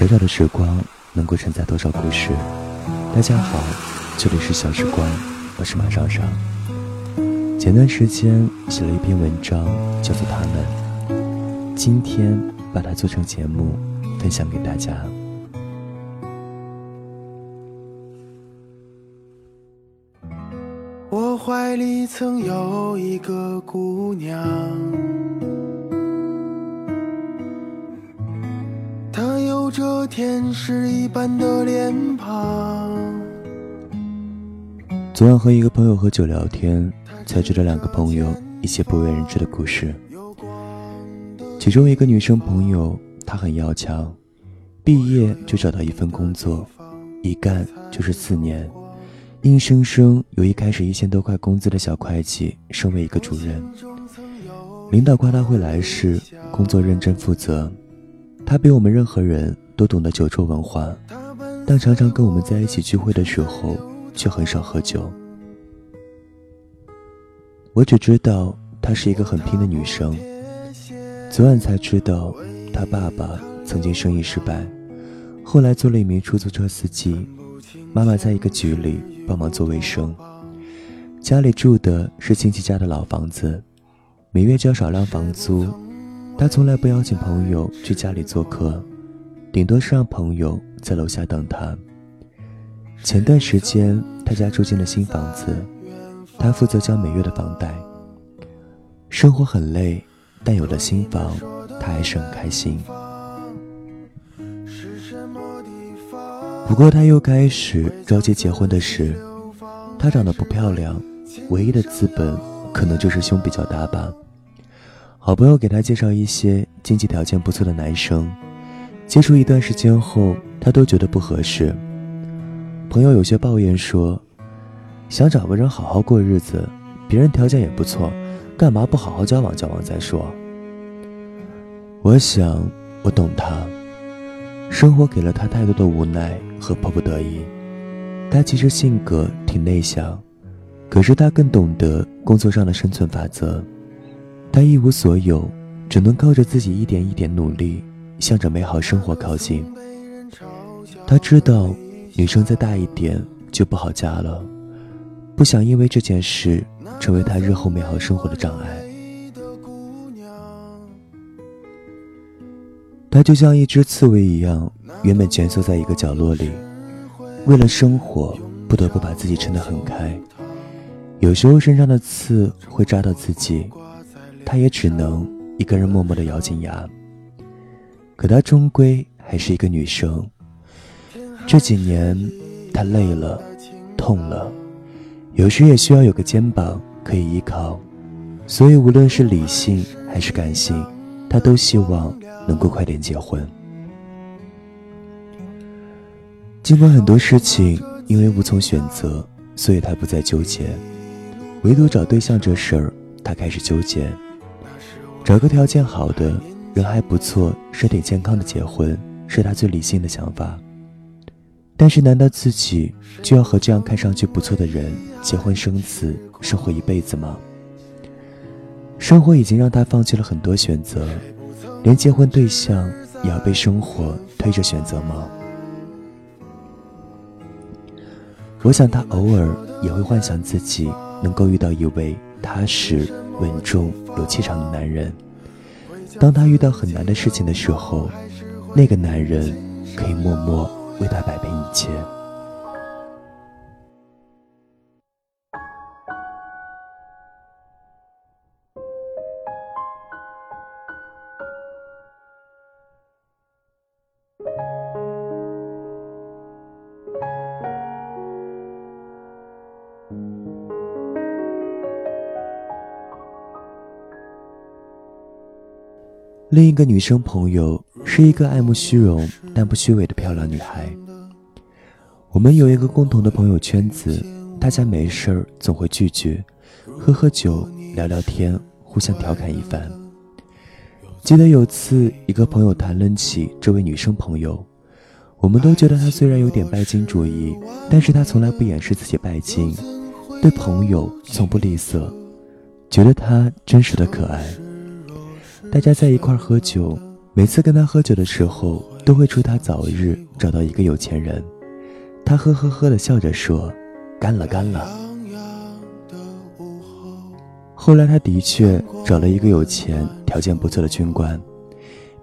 小小的时光能够承载多少故事？大家好，这里是小时光，我是马上上。前段时间写了一篇文章，叫做《他们》，今天把它做成节目，分享给大家。我怀里曾有一个姑娘。这天使一般的脸庞。昨晚和一个朋友喝酒聊天，才知道两个朋友一些不为人知的故事。其中一个女生朋友，她很要强，毕业就找到一份工作，一干就是四年，硬生生由一开始一千多块工资的小会计升为一个主任。领导夸她会来事，工作认真负责。她比我们任何人都懂得酒桌文化，但常常跟我们在一起聚会的时候却很少喝酒。我只知道她是一个很拼的女生。昨晚才知道，她爸爸曾经生意失败，后来做了一名出租车司机，妈妈在一个局里帮忙做卫生，家里住的是亲戚家的老房子，每月交少量房租。他从来不邀请朋友去家里做客，顶多是让朋友在楼下等他。前段时间他家住进了新房子，他负责交每月的房贷。生活很累，但有了新房，他还是很开心。不过他又开始着急结婚的事。她长得不漂亮，唯一的资本可能就是胸比较大吧。好朋友给他介绍一些经济条件不错的男生，接触一段时间后，他都觉得不合适。朋友有些抱怨说：“想找个人好好过日子，别人条件也不错，干嘛不好好交往交往再说？”我想，我懂他，生活给了他太多的无奈和迫不得已。他其实性格挺内向，可是他更懂得工作上的生存法则。他一无所有，只能靠着自己一点一点努力，向着美好生活靠近。他知道，女生再大一点就不好嫁了，不想因为这件事成为他日后美好生活的障碍。他就像一只刺猬一样，原本蜷缩在一个角落里，为了生活，不得不把自己撑得很开。有时候身上的刺会扎到自己。他也只能一个人默默地咬紧牙。可她终归还是一个女生。这几年，她累了，痛了，有时也需要有个肩膀可以依靠。所以，无论是理性还是感性，她都希望能够快点结婚。尽管很多事情因为无从选择，所以她不再纠结。唯独找对象这事儿，她开始纠结。找个条件好的人还不错、身体健康的结婚，是他最理性的想法。但是，难道自己就要和这样看上去不错的人结婚生子，生活一辈子吗？生活已经让他放弃了很多选择，连结婚对象也要被生活推着选择吗？我想，他偶尔也会幻想自己能够遇到一位踏实。稳重有气场的男人，当她遇到很难的事情的时候，那个男人可以默默为她摆平一切。另一个女生朋友是一个爱慕虚荣但不虚伪的漂亮女孩。我们有一个共同的朋友圈子，大家没事儿总会聚聚，喝喝酒，聊聊天，互相调侃一番。记得有次，一个朋友谈论起这位女生朋友，我们都觉得她虽然有点拜金主义，但是她从来不掩饰自己拜金，对朋友从不吝啬，觉得她真实的可爱。大家在一块喝酒，每次跟他喝酒的时候，都会祝他早日找到一个有钱人。他呵呵呵的笑着说：“干了，干了。”后来他的确找了一个有钱、条件不错的军官，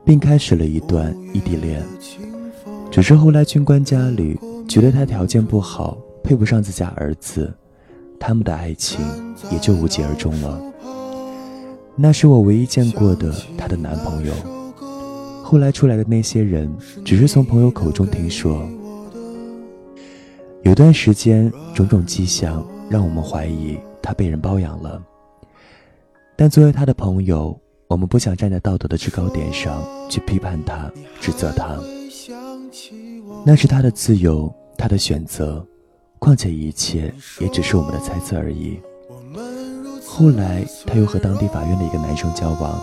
并开始了一段异地恋。只是后来军官家里觉得他条件不好，配不上自家儿子，他们的爱情也就无疾而终了。那是我唯一见过的她的男朋友。后来出来的那些人，只是从朋友口中听说。有段时间，种种迹象让我们怀疑他被人包养了。但作为他的朋友，我们不想站在道德的制高点上去批判他、指责他。那是他的自由，他的选择。况且一切也只是我们的猜测而已。后来，他又和当地法院的一个男生交往，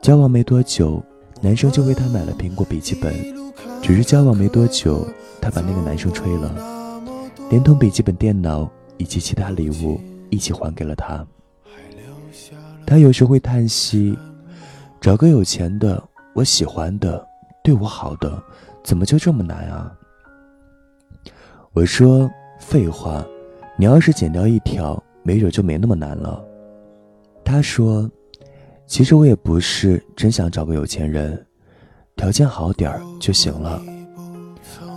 交往没多久，男生就为他买了苹果笔记本。只是交往没多久，他把那个男生吹了，连同笔记本电脑以及其他礼物一起还给了他。他有时会叹息：“找个有钱的，我喜欢的，对我好的，怎么就这么难啊？”我说：“废话，你要是剪掉一条。”没准就没那么难了。他说：“其实我也不是真想找个有钱人，条件好点儿就行了。”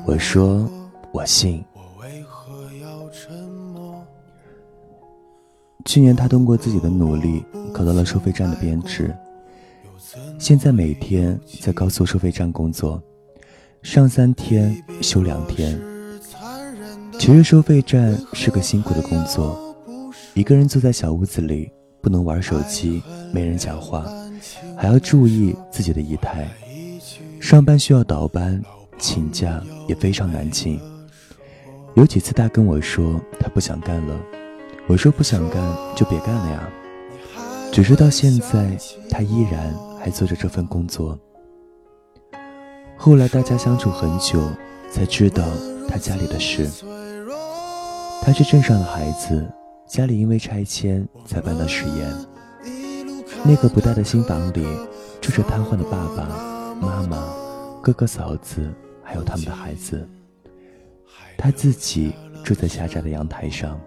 我说：“我信。”去年他通过自己的努力考到了收费站的编制，现在每天在高速收费站工作，上三天休两天。其实收费站是个辛苦的工作。一个人坐在小屋子里，不能玩手机，没人讲话，还要注意自己的仪态。上班需要倒班，请假也非常难请。有几次他跟我说他不想干了，我说不想干就别干了呀。只是到现在，他依然还做着这份工作。后来大家相处很久，才知道他家里的事。他是镇上的孩子。家里因为拆迁才搬到十堰。那个不大的新房里住着瘫痪的爸爸妈妈、哥哥嫂子，还有他们的孩子。他自己住在狭窄的阳台上。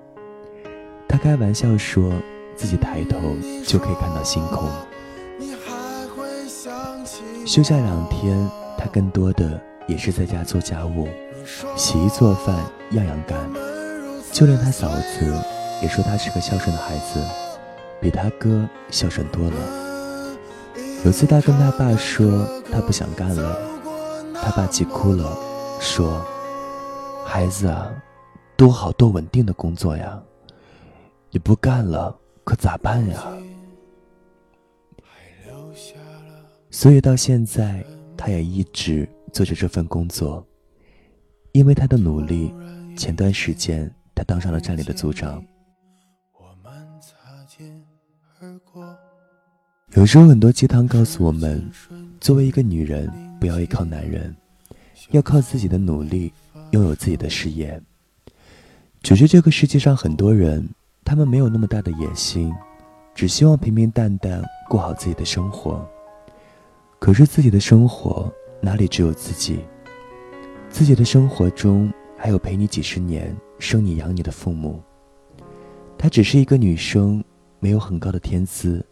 他开玩笑说自己抬头就可以看到星空。休假两天，他更多的也是在家做家务，洗衣做饭样样干，就连他嫂子。也说他是个孝顺的孩子，比他哥孝顺多了。有次他跟他爸说他不想干了，他爸急哭了，说：“孩子啊，多好多稳定的工作呀，你不干了可咋办呀？”所以到现在他也一直做着这份工作，因为他的努力，前段时间他当上了站里的组长。有时候很多鸡汤告诉我们，作为一个女人，不要依靠男人，要靠自己的努力，拥有自己的事业。只是这个世界上很多人，他们没有那么大的野心，只希望平平淡淡过好自己的生活。可是自己的生活哪里只有自己？自己的生活中还有陪你几十年、生你养你的父母。她只是一个女生，没有很高的天资。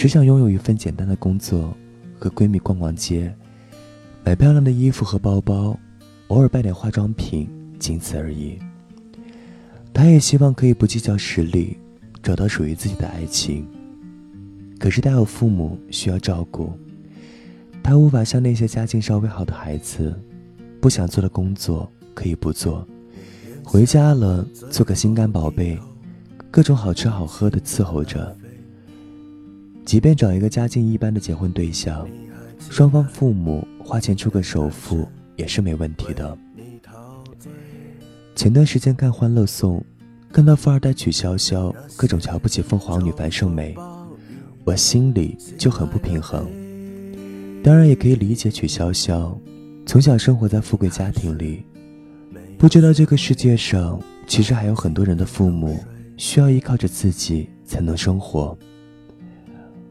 只想拥有一份简单的工作，和闺蜜逛逛街，买漂亮的衣服和包包，偶尔带点化妆品，仅此而已。她也希望可以不计较实力，找到属于自己的爱情。可是她有父母需要照顾，她无法像那些家境稍微好的孩子，不想做的工作可以不做，回家了做个心肝宝贝，各种好吃好喝的伺候着。即便找一个家境一般的结婚对象，双方父母花钱出个首付也是没问题的。前段时间看《欢乐颂》，看到富二代曲筱绡各种瞧不起凤凰女樊胜美，我心里就很不平衡。当然也可以理解曲筱绡从小生活在富贵家庭里，不知道这个世界上其实还有很多人的父母需要依靠着自己才能生活。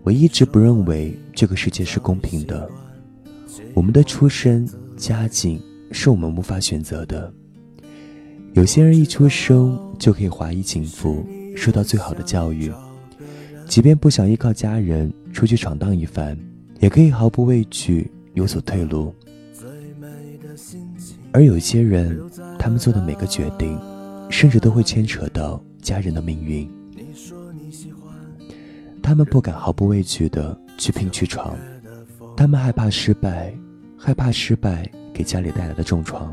我一直不认为这个世界是公平的，我们的出身、家境是我们无法选择的。有些人一出生就可以华衣锦服，受到最好的教育，即便不想依靠家人出去闯荡一番，也可以毫不畏惧有所退路。而有些人，他们做的每个决定，甚至都会牵扯到家人的命运。他们不敢毫不畏惧的去拼去闯，他们害怕失败，害怕失败给家里带来的重创。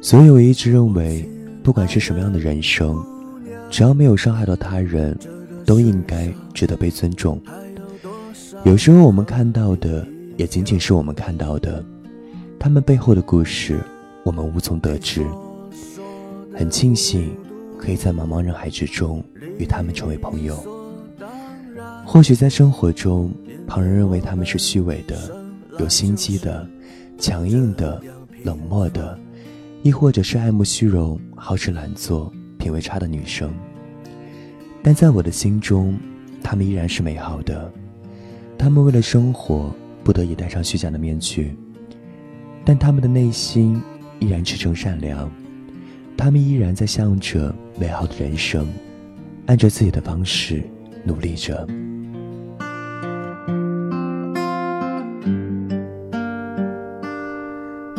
所以我一直认为，不管是什么样的人生，只要没有伤害到他人，都应该值得被尊重。有时候我们看到的，也仅仅是我们看到的，他们背后的故事，我们无从得知。很庆幸，可以在茫茫人海之中与他们成为朋友。或许在生活中，旁人认为他们是虚伪的、有心机的、强硬的、冷漠的。亦或者是爱慕虚荣、好吃懒做、品味差的女生，但在我的心中，她们依然是美好的。她们为了生活，不得已戴上虚假的面具，但她们的内心依然赤诚善良。她们依然在向着美好的人生，按着自己的方式努力着。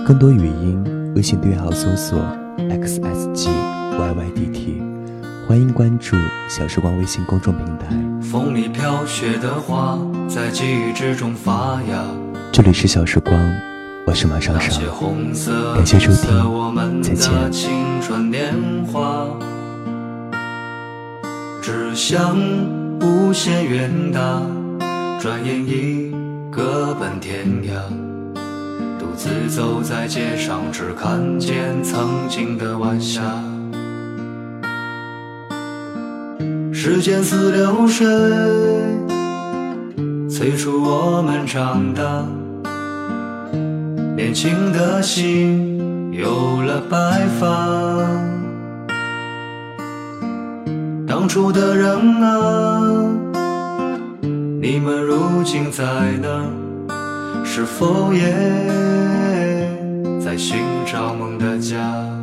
更多语音。微信订阅号搜索 xsg yydt，欢迎关注小时光微信公众平台。风里飘雪的花，在记忆之中发芽。这里是小时光，我是马上上。感谢收听，再见。青春年华，只想无限远大，转眼已各奔天涯。独自走在街上，只看见曾经的晚霞。时间似流水，催促我们长大。年轻的心有了白发。当初的人啊，你们如今在哪？是否也在寻找梦的家？